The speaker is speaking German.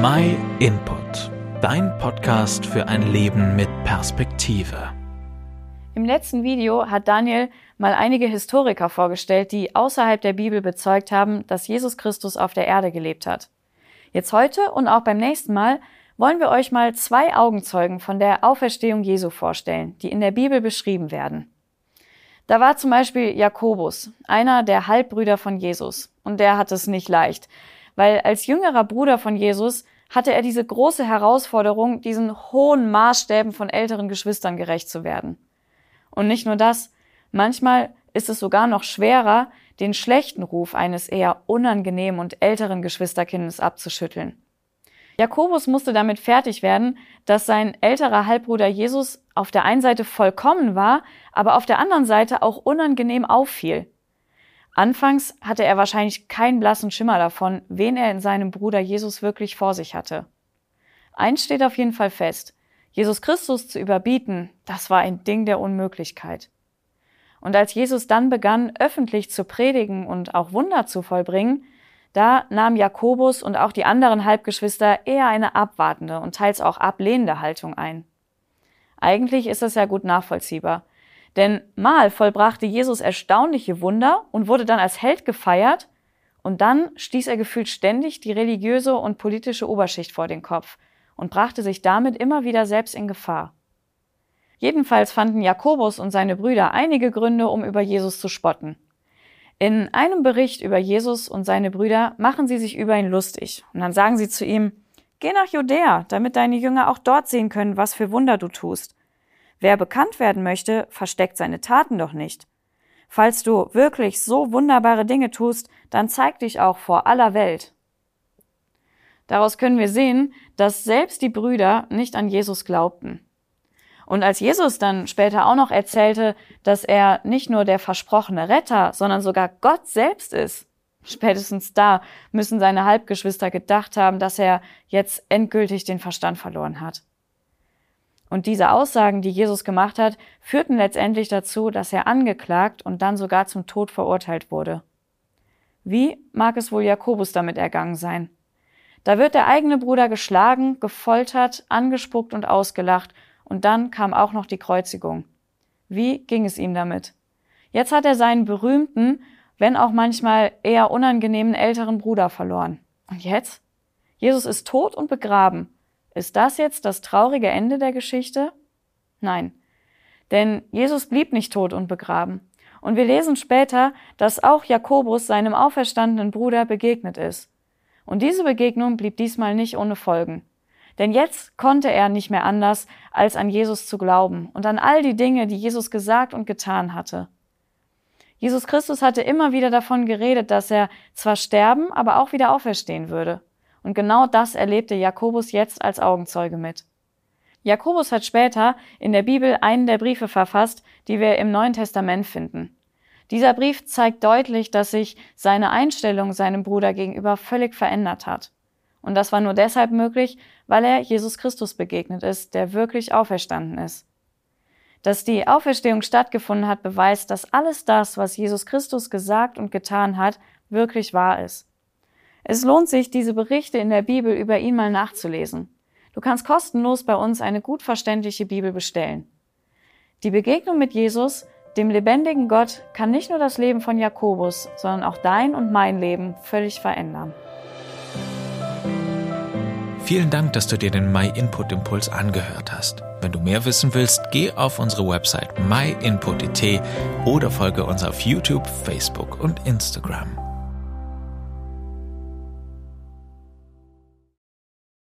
My Input, dein Podcast für ein Leben mit Perspektive. Im letzten Video hat Daniel mal einige Historiker vorgestellt, die außerhalb der Bibel bezeugt haben, dass Jesus Christus auf der Erde gelebt hat. Jetzt heute und auch beim nächsten Mal wollen wir euch mal zwei Augenzeugen von der Auferstehung Jesu vorstellen, die in der Bibel beschrieben werden. Da war zum Beispiel Jakobus, einer der Halbbrüder von Jesus, und der hat es nicht leicht, weil als jüngerer Bruder von Jesus hatte er diese große Herausforderung, diesen hohen Maßstäben von älteren Geschwistern gerecht zu werden. Und nicht nur das, manchmal ist es sogar noch schwerer, den schlechten Ruf eines eher unangenehmen und älteren Geschwisterkindes abzuschütteln. Jakobus musste damit fertig werden, dass sein älterer Halbbruder Jesus auf der einen Seite vollkommen war, aber auf der anderen Seite auch unangenehm auffiel. Anfangs hatte er wahrscheinlich keinen blassen Schimmer davon, wen er in seinem Bruder Jesus wirklich vor sich hatte. Eins steht auf jeden Fall fest. Jesus Christus zu überbieten, das war ein Ding der Unmöglichkeit. Und als Jesus dann begann, öffentlich zu predigen und auch Wunder zu vollbringen, da nahm Jakobus und auch die anderen Halbgeschwister eher eine abwartende und teils auch ablehnende Haltung ein. Eigentlich ist das ja gut nachvollziehbar. Denn mal vollbrachte Jesus erstaunliche Wunder und wurde dann als Held gefeiert, und dann stieß er gefühlt ständig die religiöse und politische Oberschicht vor den Kopf und brachte sich damit immer wieder selbst in Gefahr. Jedenfalls fanden Jakobus und seine Brüder einige Gründe, um über Jesus zu spotten. In einem Bericht über Jesus und seine Brüder machen sie sich über ihn lustig. Und dann sagen sie zu ihm, Geh nach Judäa, damit deine Jünger auch dort sehen können, was für Wunder du tust. Wer bekannt werden möchte, versteckt seine Taten doch nicht. Falls du wirklich so wunderbare Dinge tust, dann zeig dich auch vor aller Welt. Daraus können wir sehen, dass selbst die Brüder nicht an Jesus glaubten. Und als Jesus dann später auch noch erzählte, dass er nicht nur der versprochene Retter, sondern sogar Gott selbst ist, spätestens da müssen seine Halbgeschwister gedacht haben, dass er jetzt endgültig den Verstand verloren hat. Und diese Aussagen, die Jesus gemacht hat, führten letztendlich dazu, dass er angeklagt und dann sogar zum Tod verurteilt wurde. Wie mag es wohl Jakobus damit ergangen sein? Da wird der eigene Bruder geschlagen, gefoltert, angespuckt und ausgelacht und dann kam auch noch die Kreuzigung. Wie ging es ihm damit? Jetzt hat er seinen berühmten, wenn auch manchmal eher unangenehmen älteren Bruder verloren. Und jetzt? Jesus ist tot und begraben. Ist das jetzt das traurige Ende der Geschichte? Nein. Denn Jesus blieb nicht tot und begraben. Und wir lesen später, dass auch Jakobus seinem auferstandenen Bruder begegnet ist. Und diese Begegnung blieb diesmal nicht ohne Folgen. Denn jetzt konnte er nicht mehr anders, als an Jesus zu glauben und an all die Dinge, die Jesus gesagt und getan hatte. Jesus Christus hatte immer wieder davon geredet, dass er zwar sterben, aber auch wieder auferstehen würde. Und genau das erlebte Jakobus jetzt als Augenzeuge mit. Jakobus hat später in der Bibel einen der Briefe verfasst, die wir im Neuen Testament finden. Dieser Brief zeigt deutlich, dass sich seine Einstellung seinem Bruder gegenüber völlig verändert hat. Und das war nur deshalb möglich, weil er Jesus Christus begegnet ist, der wirklich auferstanden ist. Dass die Auferstehung stattgefunden hat, beweist, dass alles das, was Jesus Christus gesagt und getan hat, wirklich wahr ist. Es lohnt sich, diese Berichte in der Bibel über ihn mal nachzulesen. Du kannst kostenlos bei uns eine gut verständliche Bibel bestellen. Die Begegnung mit Jesus, dem lebendigen Gott, kann nicht nur das Leben von Jakobus, sondern auch dein und mein Leben völlig verändern. Vielen Dank, dass du dir den My Input Impuls angehört hast. Wenn du mehr wissen willst, geh auf unsere Website myinput.it oder folge uns auf YouTube, Facebook und Instagram.